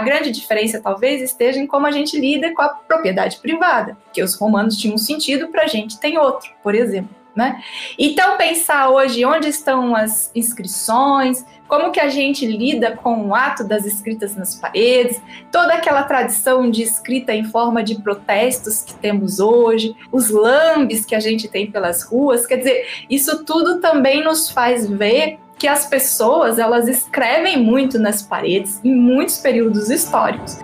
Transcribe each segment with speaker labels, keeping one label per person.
Speaker 1: A grande diferença talvez esteja em como a gente lida com a propriedade privada, que os romanos tinham um sentido, para a gente tem outro, por exemplo. Né? Então, pensar hoje onde estão as inscrições, como que a gente lida com o ato das escritas nas paredes, toda aquela tradição de escrita em forma de protestos que temos hoje, os lambes que a gente tem pelas ruas, quer dizer, isso tudo também nos faz ver que as pessoas elas escrevem muito nas paredes em muitos períodos históricos.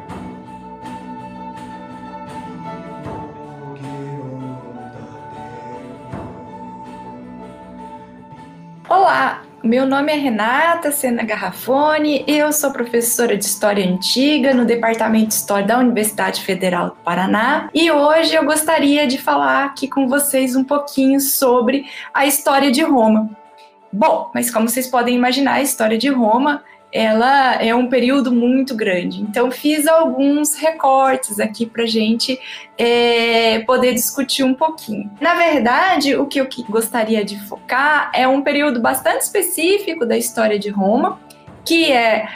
Speaker 1: Olá, meu nome é Renata Sena Garrafone, eu sou professora de História Antiga no Departamento de História da Universidade Federal do Paraná e hoje eu gostaria de falar aqui com vocês um pouquinho sobre a história de Roma. Bom, mas como vocês podem imaginar, a história de Roma ela é um período muito grande. Então, fiz alguns recortes aqui para gente é, poder discutir um pouquinho. Na verdade, o que eu gostaria de focar é um período bastante específico da história de Roma, que é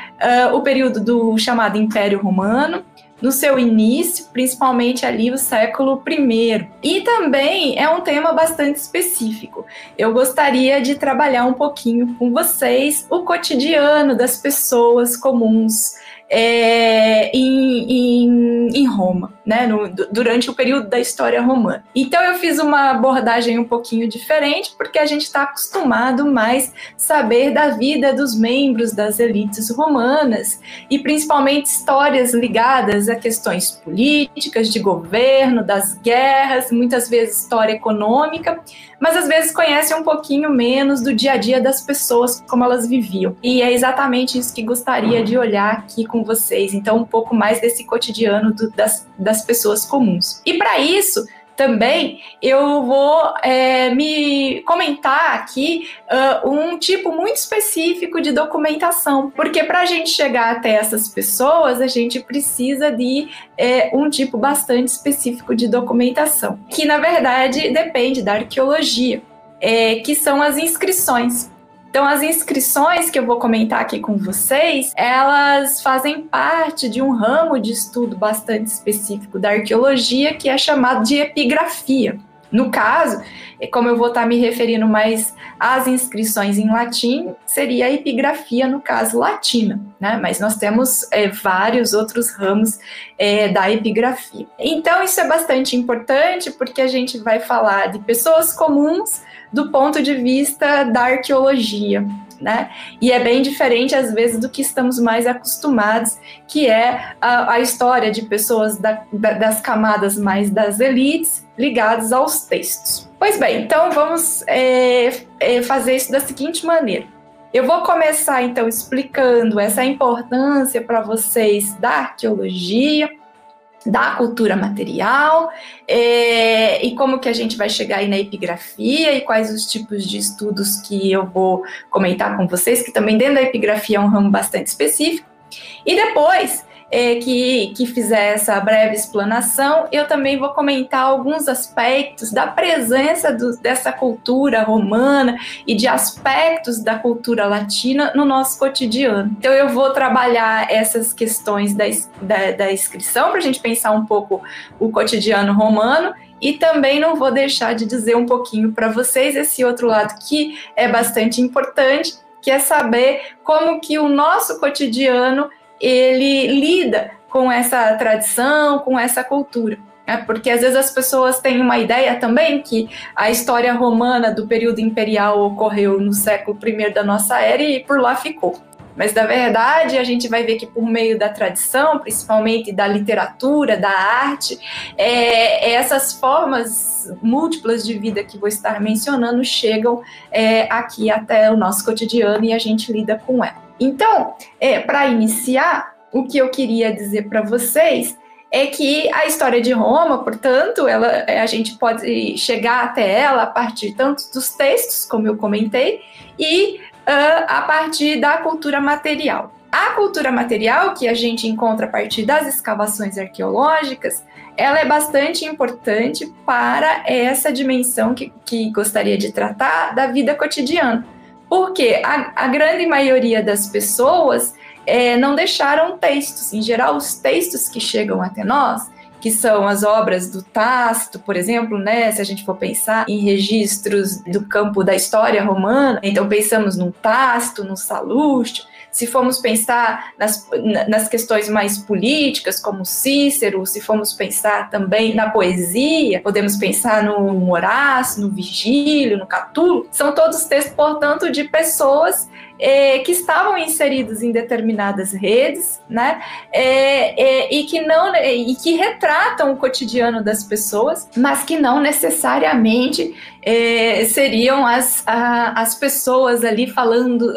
Speaker 1: uh, o período do chamado Império Romano, no seu início, principalmente ali o século I. E também é um tema bastante específico. Eu gostaria de trabalhar um pouquinho com vocês o cotidiano das pessoas comuns é, em, em, em, Roma, né, no, durante o período da história romana. Então eu fiz uma abordagem um pouquinho diferente, porque a gente está acostumado mais saber da vida dos membros das elites romanas e principalmente histórias ligadas a questões políticas, de governo, das guerras, muitas vezes história econômica, mas às vezes conhece um pouquinho menos do dia a dia das pessoas, como elas viviam. E é exatamente isso que gostaria de olhar aqui com vocês. Então, um pouco mais desse cotidiano do, das, das pessoas comuns. E para isso, também eu vou é, me comentar aqui uh, um tipo muito específico de documentação, porque para a gente chegar até essas pessoas, a gente precisa de é, um tipo bastante específico de documentação, que na verdade depende da arqueologia, é, que são as inscrições. Então, as inscrições que eu vou comentar aqui com vocês, elas fazem parte de um ramo de estudo bastante específico da arqueologia que é chamado de epigrafia. No caso, é como eu vou estar me referindo mais às inscrições em latim, seria a epigrafia, no caso, latina, né? Mas nós temos é, vários outros ramos é, da epigrafia. Então, isso é bastante importante porque a gente vai falar de pessoas comuns do ponto de vista da arqueologia. Né? E é bem diferente, às vezes, do que estamos mais acostumados, que é a, a história de pessoas da, da, das camadas mais das elites ligadas aos textos. Pois bem, então vamos é, é, fazer isso da seguinte maneira. Eu vou começar, então, explicando essa importância para vocês da arqueologia, da cultura material é, e como que a gente vai chegar aí na epigrafia e quais os tipos de estudos que eu vou comentar com vocês, que também dentro da epigrafia é um ramo bastante específico. E depois é, que, que fizer essa breve explanação, eu também vou comentar alguns aspectos da presença do, dessa cultura romana e de aspectos da cultura latina no nosso cotidiano. Então, eu vou trabalhar essas questões da, da, da inscrição para a gente pensar um pouco o cotidiano romano e também não vou deixar de dizer um pouquinho para vocês esse outro lado que é bastante importante, que é saber como que o nosso cotidiano ele lida com essa tradição, com essa cultura. É, porque às vezes as pessoas têm uma ideia também que a história romana do período imperial ocorreu no século I da nossa era e por lá ficou. Mas, na verdade, a gente vai ver que por meio da tradição, principalmente da literatura, da arte, é, essas formas múltiplas de vida que vou estar mencionando chegam é, aqui até o nosso cotidiano e a gente lida com ela. Então, é, para iniciar, o que eu queria dizer para vocês é que a história de Roma, portanto, ela, é, a gente pode chegar até ela a partir tanto dos textos, como eu comentei, e uh, a partir da cultura material. A cultura material, que a gente encontra a partir das escavações arqueológicas, ela é bastante importante para essa dimensão que, que gostaria de tratar da vida cotidiana porque a, a grande maioria das pessoas é, não deixaram textos. Em geral, os textos que chegam até nós que são as obras do Tácito, por exemplo, né? Se a gente for pensar em registros do campo da história romana, então pensamos no Tácito, no Salustio, se formos pensar nas, nas questões mais políticas, como Cícero, se formos pensar também na poesia, podemos pensar no Horácio, no Virgílio, no Catulo, são todos textos, portanto, de pessoas é, que estavam inseridos em determinadas redes, né, é, é, e que não e que retratam o cotidiano das pessoas, mas que não necessariamente seriam as, a, as pessoas ali falando,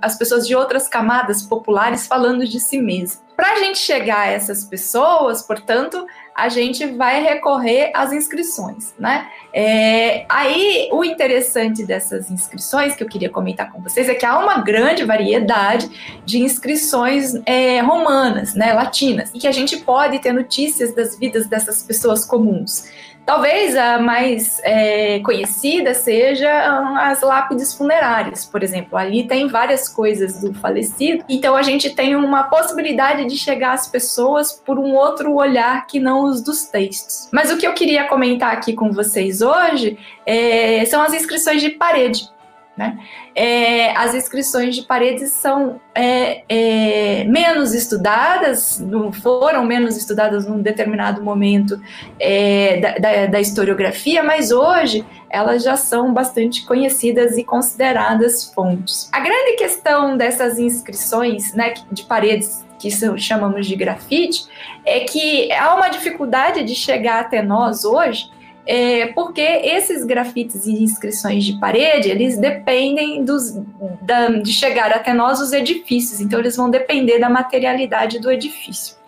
Speaker 1: as pessoas de outras camadas populares falando de si mesmas. Para a gente chegar a essas pessoas, portanto, a gente vai recorrer às inscrições, né? É, aí, o interessante dessas inscrições que eu queria comentar com vocês é que há uma grande variedade de inscrições é, romanas, né, latinas, e que a gente pode ter notícias das vidas dessas pessoas comuns. Talvez a mais é, conhecida seja as lápides funerárias, por exemplo. Ali tem várias coisas do falecido, então a gente tem uma possibilidade de chegar às pessoas por um outro olhar que não os dos textos. Mas o que eu queria comentar aqui com vocês hoje é, são as inscrições de parede. Né? É, as inscrições de paredes são é, é, menos estudadas, foram menos estudadas num determinado momento é, da, da, da, historiografia, mas hoje elas já são bastante conhecidas e consideradas fontes. A grande questão dessas inscrições né, de paredes que chamamos de grafite, é que há uma dificuldade de chegar até nós hoje é, porque esses grafites e inscrições de parede, eles dependem dos, da, de chegar até nós os edifícios, então eles vão depender da materialidade do edifício.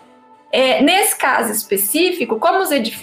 Speaker 1: É, nesse caso específico, como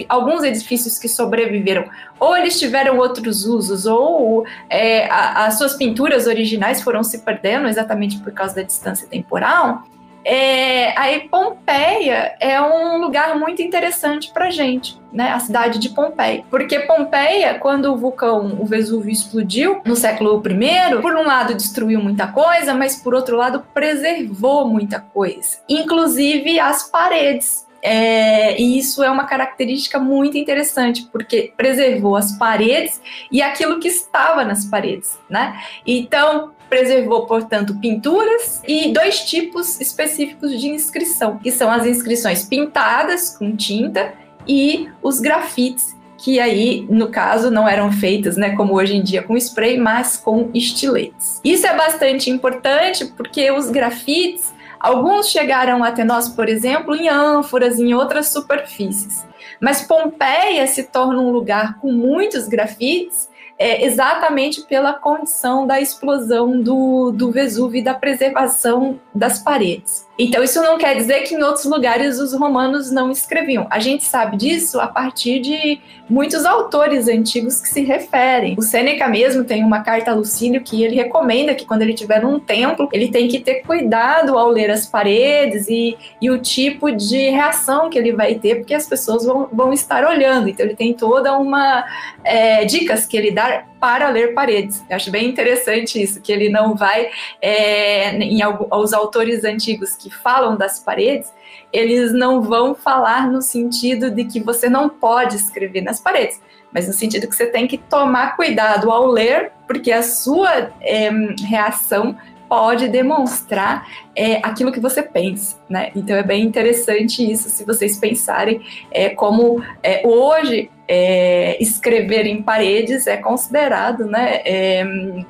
Speaker 1: alguns edifícios que sobreviveram, ou eles tiveram outros usos, ou é, a, as suas pinturas originais foram se perdendo exatamente por causa da distância temporal, é, aí Pompeia é um lugar muito interessante para gente, né? A cidade de Pompeia, porque Pompeia, quando o vulcão, o Vesúvio explodiu no século I, por um lado destruiu muita coisa, mas por outro lado preservou muita coisa, inclusive as paredes. É, e isso é uma característica muito interessante, porque preservou as paredes e aquilo que estava nas paredes, né? Então, preservou, portanto, pinturas e dois tipos específicos de inscrição, que são as inscrições pintadas com tinta e os grafites, que aí, no caso, não eram feitas, né, como hoje em dia com spray, mas com estiletes. Isso é bastante importante porque os grafites, alguns chegaram até nós, por exemplo, em ânforas, em outras superfícies. Mas Pompeia se torna um lugar com muitos grafites é, exatamente pela condição da explosão do, do Vesúvio e da preservação das paredes. Então, isso não quer dizer que em outros lugares os romanos não escreviam. A gente sabe disso a partir de muitos autores antigos que se referem. O Sêneca mesmo tem uma carta a Lucílio que ele recomenda que quando ele estiver num templo, ele tem que ter cuidado ao ler as paredes e, e o tipo de reação que ele vai ter, porque as pessoas vão, vão estar olhando. Então, ele tem toda uma é, dicas que ele dá para ler paredes. Eu acho bem interessante isso, que ele não vai, é, em alguns autores antigos que falam das paredes, eles não vão falar no sentido de que você não pode escrever nas paredes, mas no sentido que você tem que tomar cuidado ao ler, porque a sua é, reação pode demonstrar é, aquilo que você pensa, né? Então é bem interessante isso, se vocês pensarem é, como é, hoje é, escrever em paredes é considerado, né? É,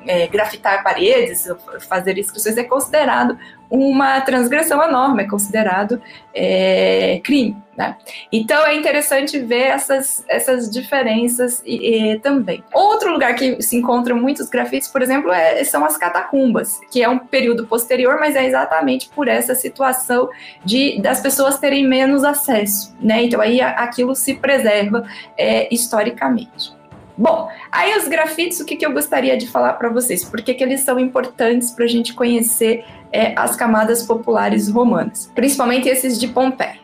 Speaker 1: é, grafitar paredes, fazer inscrições é considerado uma transgressão enorme, é considerado crime. Né? Então é interessante ver essas, essas diferenças e, e, também. Outro lugar que se encontram muitos grafites, por exemplo, é, são as catacumbas, que é um período posterior, mas é exatamente por essa situação de das pessoas terem menos acesso. Né? Então aí aquilo se preserva é, historicamente. Bom, aí os grafites, o que, que eu gostaria de falar para vocês? Por que, que eles são importantes para a gente conhecer é, as camadas populares romanas, principalmente esses de Pompeia?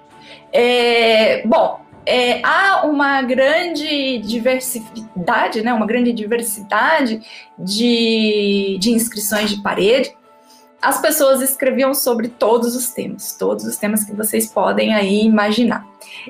Speaker 1: É, bom, é, há uma grande diversidade, né, uma grande diversidade de, de inscrições de parede. as pessoas escreviam sobre todos os temas, todos os temas que vocês podem aí imaginar.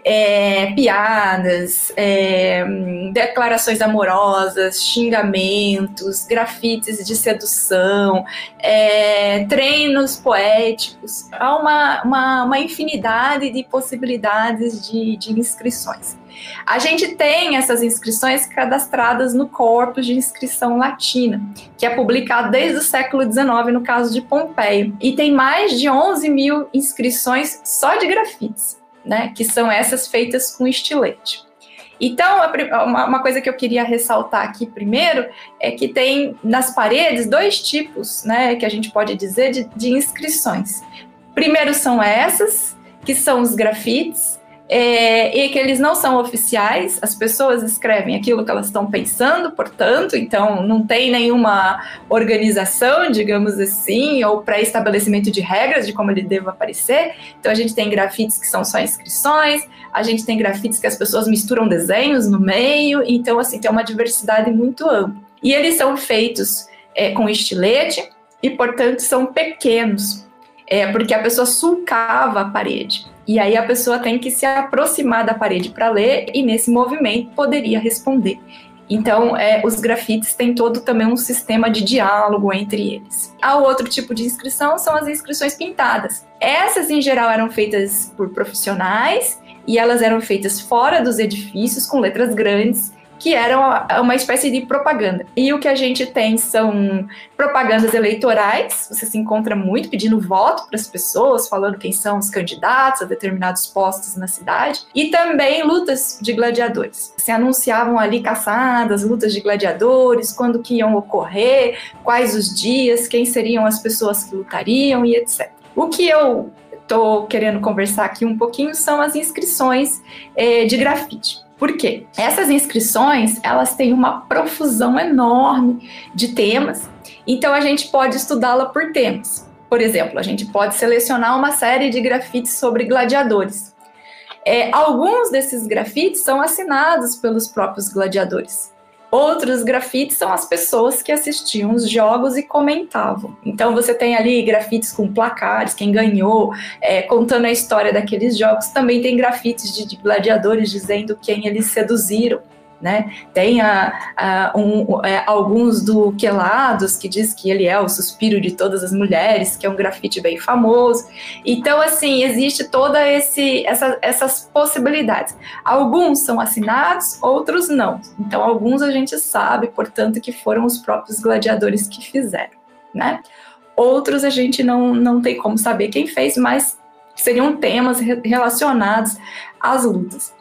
Speaker 1: É, piadas, é, declarações amorosas, xingamentos, grafites de sedução, é, treinos poéticos. Há uma, uma, uma infinidade de possibilidades de, de inscrições. A gente tem essas inscrições cadastradas no Corpus de Inscrição Latina, que é publicado desde o século XIX, no caso de Pompeia. E tem mais de 11 mil inscrições só de grafites, né, que são essas feitas com estilete. Então, uma coisa que eu queria ressaltar aqui primeiro é que tem nas paredes dois tipos, né, que a gente pode dizer de, de inscrições. Primeiro são essas, que são os grafites, é, e que eles não são oficiais, as pessoas escrevem aquilo que elas estão pensando, portanto, então não tem nenhuma organização, digamos assim, ou pré-estabelecimento de regras de como ele deva aparecer. Então a gente tem grafites que são só inscrições, a gente tem grafites que as pessoas misturam desenhos no meio, então assim, tem uma diversidade muito ampla. E eles são feitos é, com estilete e, portanto, são pequenos, é, porque a pessoa sulcava a parede. E aí a pessoa tem que se aproximar da parede para ler e nesse movimento poderia responder. Então, é, os grafites têm todo também um sistema de diálogo entre eles. Há outro tipo de inscrição são as inscrições pintadas. Essas, em geral, eram feitas por profissionais e elas eram feitas fora dos edifícios com letras grandes que eram uma espécie de propaganda. E o que a gente tem são propagandas eleitorais, você se encontra muito pedindo voto para as pessoas, falando quem são os candidatos a determinados postos na cidade, e também lutas de gladiadores. Se anunciavam ali caçadas, lutas de gladiadores, quando que iam ocorrer, quais os dias, quem seriam as pessoas que lutariam e etc. O que eu estou querendo conversar aqui um pouquinho são as inscrições é, de grafite. Por quê? Essas inscrições, elas têm uma profusão enorme de temas, então a gente pode estudá-la por temas. Por exemplo, a gente pode selecionar uma série de grafites sobre gladiadores. É, alguns desses grafites são assinados pelos próprios gladiadores. Outros grafites são as pessoas que assistiam os jogos e comentavam. Então você tem ali grafites com placares, quem ganhou, é, contando a história daqueles jogos. Também tem grafites de, de gladiadores dizendo quem eles seduziram né? Tem a, a, um, é, alguns do Quelados que diz que ele é o suspiro de todas as mulheres, que é um grafite bem famoso. Então, assim, existe toda esse, essa, essas possibilidades. Alguns são assinados, outros não. Então, alguns a gente sabe, portanto, que foram os próprios gladiadores que fizeram, né? Outros a gente não, não tem como saber quem fez, mas seriam temas relacionados às lutas.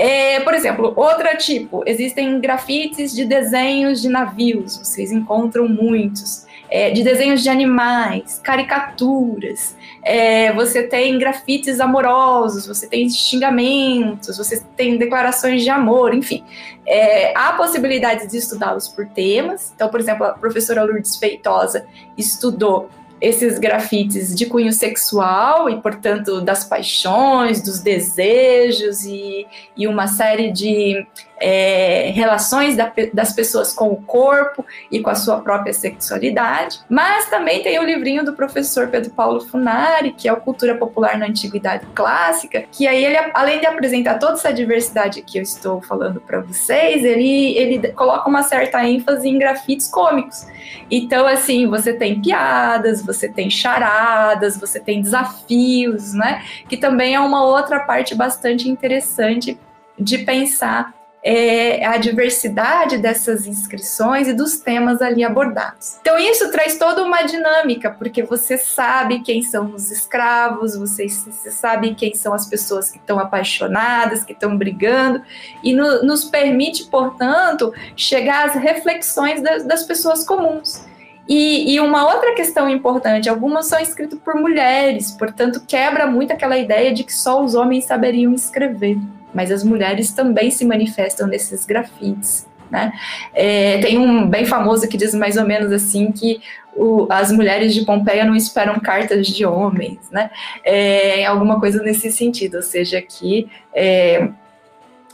Speaker 1: É, por exemplo, outra tipo, existem grafites de desenhos de navios, vocês encontram muitos, é, de desenhos de animais, caricaturas, é, você tem grafites amorosos, você tem xingamentos, você tem declarações de amor, enfim. É, há possibilidade de estudá-los por temas. Então, por exemplo, a professora Lourdes Feitosa estudou esses grafites de cunho sexual e, portanto, das paixões, dos desejos e, e uma série de é, relações da, das pessoas com o corpo e com a sua própria sexualidade. Mas também tem o livrinho do professor Pedro Paulo Funari, que é o Cultura Popular na Antiguidade Clássica, que aí ele, além de apresentar toda essa diversidade que eu estou falando para vocês, ele, ele coloca uma certa ênfase em grafites cômicos. Então, assim, você tem piadas, você tem charadas, você tem desafios, né? Que também é uma outra parte bastante interessante de pensar é, a diversidade dessas inscrições e dos temas ali abordados. Então, isso traz toda uma dinâmica, porque você sabe quem são os escravos, você, você sabe quem são as pessoas que estão apaixonadas, que estão brigando, e no, nos permite, portanto, chegar às reflexões das, das pessoas comuns. E, e, uma outra questão importante: algumas são escritas por mulheres, portanto, quebra muito aquela ideia de que só os homens saberiam escrever mas as mulheres também se manifestam nesses grafites. Né? É, tem um bem famoso que diz mais ou menos assim que o, as mulheres de Pompeia não esperam cartas de homens, né? É, alguma coisa nesse sentido, ou seja, que é,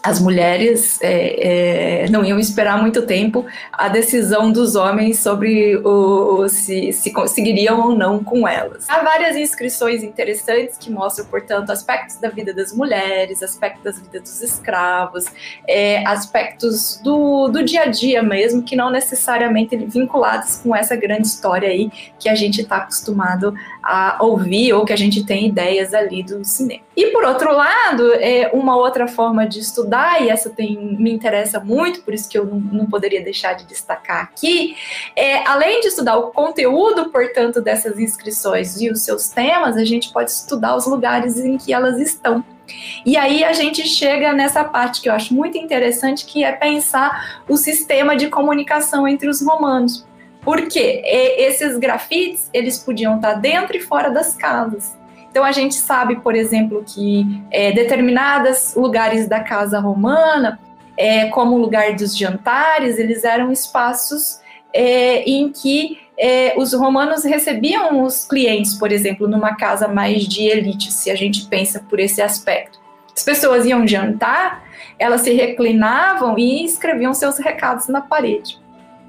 Speaker 1: as mulheres é, é, não iam esperar muito tempo a decisão dos homens sobre o, se, se conseguiriam ou não com elas. Há várias inscrições interessantes que mostram, portanto, aspectos da vida das mulheres, aspectos da vida dos escravos, é, aspectos do, do dia a dia mesmo, que não necessariamente vinculados com essa grande história aí que a gente está acostumado a ouvir ou que a gente tem ideias ali do cinema. E por outro lado, é uma outra forma de estudar, e essa tem, me interessa muito, por isso que eu não, não poderia deixar de destacar aqui, é, além de estudar o conteúdo, portanto, dessas inscrições e os seus temas, a gente pode estudar os lugares em que elas estão. E aí a gente chega nessa parte que eu acho muito interessante, que é pensar o sistema de comunicação entre os romanos. Porque esses grafites, eles podiam estar dentro e fora das casas. Então a gente sabe, por exemplo, que é, determinados lugares da casa romana, é, como o lugar dos jantares, eles eram espaços é, em que é, os romanos recebiam os clientes, por exemplo, numa casa mais de elite, se a gente pensa por esse aspecto. As pessoas iam jantar, elas se reclinavam e escreviam seus recados na parede.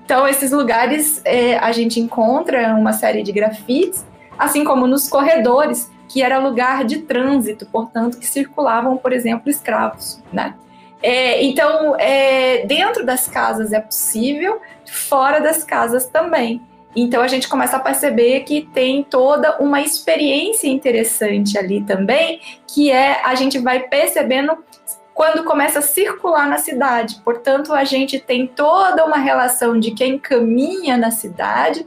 Speaker 1: Então, esses lugares é, a gente encontra uma série de grafites, assim como nos corredores, que era lugar de trânsito, portanto, que circulavam, por exemplo, escravos, né? É, então, é, dentro das casas é possível, fora das casas também. Então a gente começa a perceber que tem toda uma experiência interessante ali também, que é a gente vai percebendo quando começa a circular na cidade. Portanto, a gente tem toda uma relação de quem caminha na cidade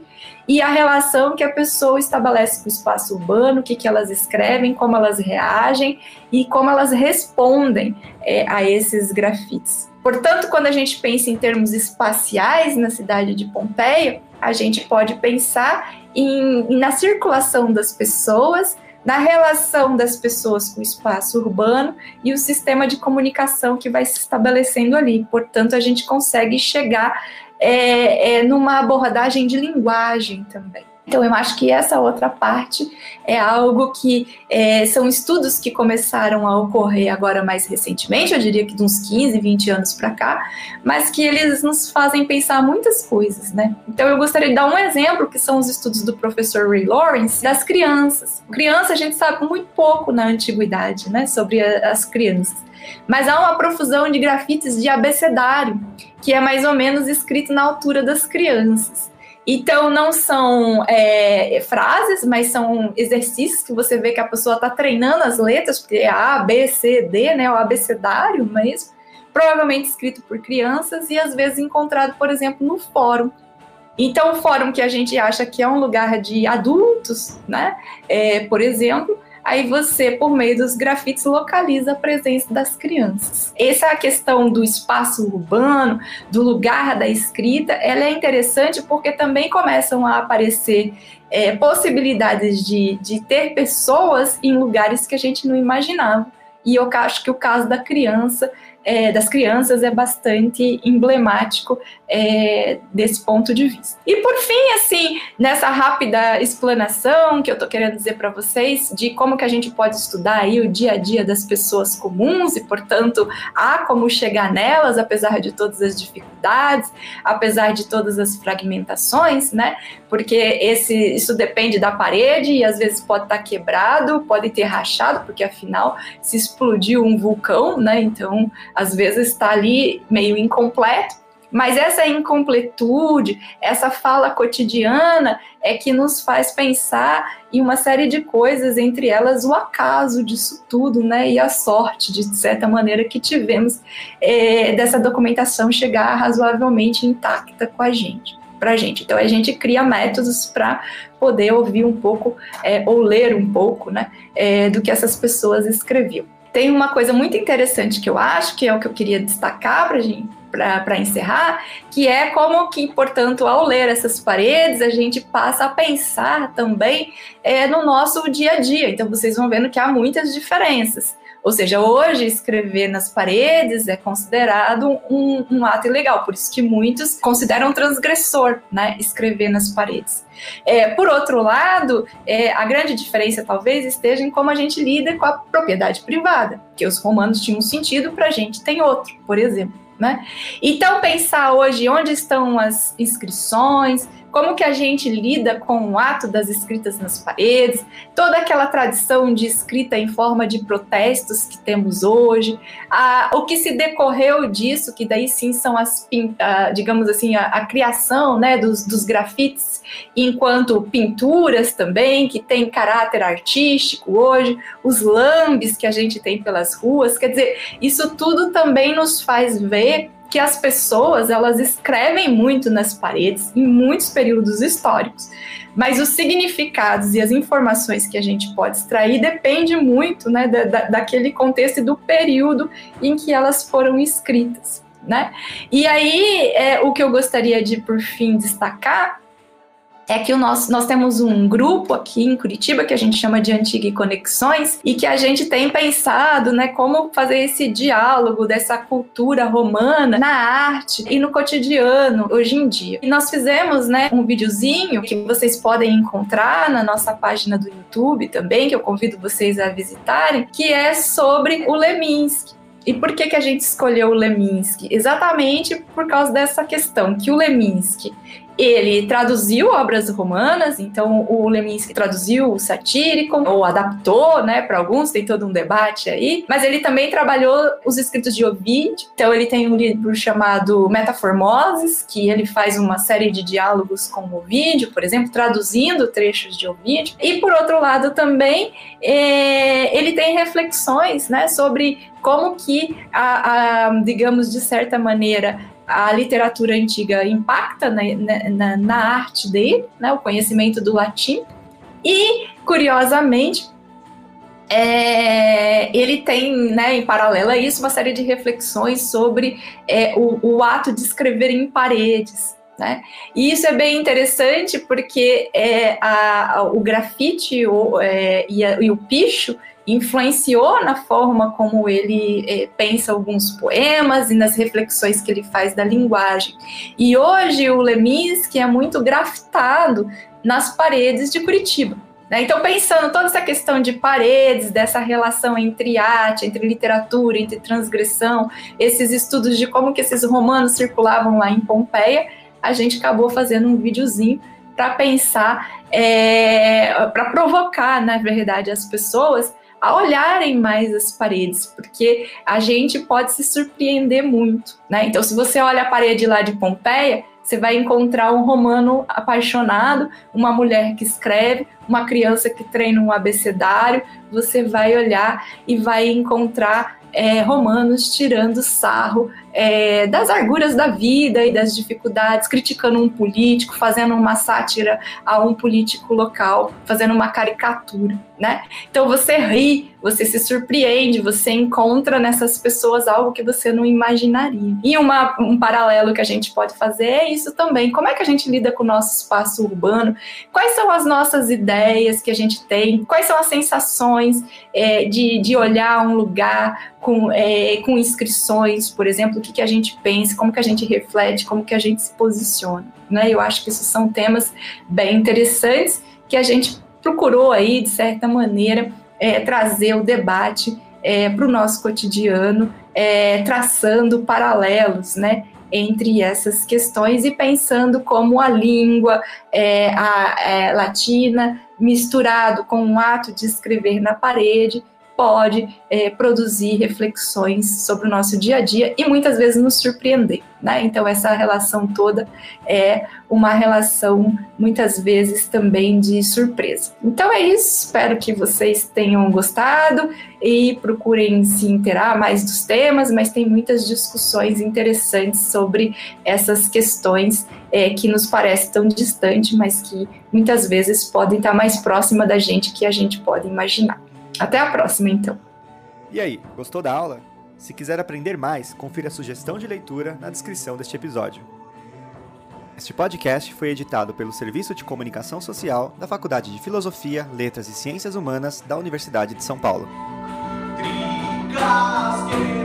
Speaker 1: e a relação que a pessoa estabelece com o espaço urbano, o que, que elas escrevem, como elas reagem e como elas respondem é, a esses grafites. Portanto, quando a gente pensa em termos espaciais na cidade de Pompeia, a gente pode pensar em, na circulação das pessoas na relação das pessoas com o espaço urbano e o sistema de comunicação que vai se estabelecendo ali. Portanto, a gente consegue chegar é, é, numa abordagem de linguagem também. Então, eu acho que essa outra parte é algo que é, são estudos que começaram a ocorrer agora mais recentemente, eu diria que de uns 15, 20 anos para cá, mas que eles nos fazem pensar muitas coisas, né? Então, eu gostaria de dar um exemplo, que são os estudos do professor Ray Lawrence, das crianças. Criança, a gente sabe muito pouco na antiguidade, né, sobre a, as crianças. Mas há uma profusão de grafites de abecedário, que é mais ou menos escrito na altura das crianças. Então, não são é, frases, mas são exercícios que você vê que a pessoa está treinando as letras, porque é A, B, C, D, né, o abecedário mesmo, provavelmente escrito por crianças e às vezes encontrado, por exemplo, no fórum. Então, o fórum que a gente acha que é um lugar de adultos, né, é, por exemplo, aí você, por meio dos grafites, localiza a presença das crianças. Essa é questão do espaço urbano, do lugar da escrita, ela é interessante porque também começam a aparecer é, possibilidades de, de ter pessoas em lugares que a gente não imaginava. E eu acho que o caso da criança é, das crianças é bastante emblemático é, desse ponto de vista. E por fim, assim, nessa rápida explanação que eu estou querendo dizer para vocês de como que a gente pode estudar aí o dia a dia das pessoas comuns e, portanto, há como chegar nelas, apesar de todas as dificuldades, apesar de todas as fragmentações, né? Porque esse, isso depende da parede e às vezes pode estar tá quebrado, pode ter rachado, porque afinal se explodiu um vulcão, né? Então às vezes está ali meio incompleto, mas essa incompletude, essa fala cotidiana é que nos faz pensar em uma série de coisas, entre elas o acaso disso tudo, né? E a sorte, de certa maneira, que tivemos é, dessa documentação chegar razoavelmente intacta com a gente. Pra gente. Então a gente cria métodos para poder ouvir um pouco é, ou ler um pouco né, é, do que essas pessoas escreviam. Tem uma coisa muito interessante que eu acho, que é o que eu queria destacar para gente, para encerrar, que é como que, portanto, ao ler essas paredes, a gente passa a pensar também é, no nosso dia a dia. Então, vocês vão vendo que há muitas diferenças. Ou seja, hoje escrever nas paredes é considerado um, um, ato ilegal, por isso que muitos consideram transgressor, né, escrever nas paredes. É, por outro lado, é, a grande diferença talvez esteja em como a gente lida com a propriedade privada, que os romanos tinham um sentido, para a gente tem outro, por exemplo. Né? Então, pensar hoje onde estão as inscrições, como que a gente lida com o ato das escritas nas paredes, toda aquela tradição de escrita em forma de protestos que temos hoje, a, o que se decorreu disso, que daí sim são as, a, digamos assim, a, a criação né, dos, dos grafites enquanto pinturas também, que tem caráter artístico hoje, os lambes que a gente tem pelas ruas, quer dizer, isso tudo também nos faz ver que as pessoas elas escrevem muito nas paredes em muitos períodos históricos, mas os significados e as informações que a gente pode extrair depende muito né, da, daquele contexto e do período em que elas foram escritas. Né? E aí, é, o que eu gostaria de, por fim, destacar é que o nosso, nós temos um grupo aqui em Curitiba que a gente chama de Antiga Conexões e que a gente tem pensado, né, como fazer esse diálogo dessa cultura romana na arte e no cotidiano hoje em dia. E nós fizemos, né, um videozinho que vocês podem encontrar na nossa página do YouTube também, que eu convido vocês a visitarem, que é sobre o Leminski. E por que, que a gente escolheu o Leminski? Exatamente por causa dessa questão, que o Leminski ele traduziu obras romanas, então o Leminski traduziu o satírico, ou adaptou, né, para alguns, tem todo um debate aí, mas ele também trabalhou os escritos de Ovid, então ele tem um livro chamado Metaformoses, que ele faz uma série de diálogos com Ovídio, por exemplo, traduzindo trechos de Ovídio, e por outro lado também é, ele tem reflexões, né, sobre como que, a, a, digamos, de certa maneira, a literatura antiga impacta na, na, na arte dele, né, o conhecimento do latim, e, curiosamente, é, ele tem, né, em paralelo a isso, uma série de reflexões sobre é, o, o, ato de escrever em paredes. Né? E isso é bem interessante porque é, a, o grafite o, é, e, a, e o picho influenciou na forma como ele é, pensa alguns poemas e nas reflexões que ele faz da linguagem. E hoje o Leminski é muito grafitado nas paredes de Curitiba. Né? Então, pensando toda essa questão de paredes, dessa relação entre arte, entre literatura, entre transgressão, esses estudos de como que esses romanos circulavam lá em Pompeia, a gente acabou fazendo um videozinho para pensar, é, para provocar, na verdade, as pessoas a olharem mais as paredes, porque a gente pode se surpreender muito, né? Então, se você olha a parede lá de Pompeia, você vai encontrar um romano apaixonado, uma mulher que escreve, uma criança que treina um abecedário. Você vai olhar e vai encontrar é, romanos tirando sarro é, das arguras da vida e das dificuldades, criticando um político, fazendo uma sátira a um político local, fazendo uma caricatura, né? Então você ri, você se surpreende, você encontra nessas pessoas algo que você não imaginaria. E uma, um paralelo que a gente pode fazer é isso também. Como é que a gente lida com o nosso espaço urbano? Quais são as nossas ideias que a gente tem? Quais são as sensações é, de, de olhar um lugar com, é, com inscrições, por exemplo? O que, que a gente pensa, como que a gente reflete, como que a gente se posiciona. Né? Eu acho que esses são temas bem interessantes que a gente procurou aí, de certa maneira, é, trazer o debate é, para o nosso cotidiano, é, traçando paralelos, né? entre essas questões e pensando como a língua é, a, é, latina misturado com o ato de escrever na parede pode é, produzir reflexões sobre o nosso dia a dia e muitas vezes nos surpreender. Né? Então, essa relação toda é uma relação, muitas vezes, também de surpresa. Então, é isso. Espero que vocês tenham gostado e procurem se inteirar mais dos temas, mas tem muitas discussões interessantes sobre essas questões é, que nos parecem tão distantes, mas que muitas vezes podem estar mais próxima da gente que a gente pode imaginar. Até a próxima, então.
Speaker 2: E aí, gostou da aula? Se quiser aprender mais, confira a sugestão de leitura na descrição deste episódio. Este podcast foi editado pelo Serviço de Comunicação Social da Faculdade de Filosofia, Letras e Ciências Humanas da Universidade de São Paulo. Trinca.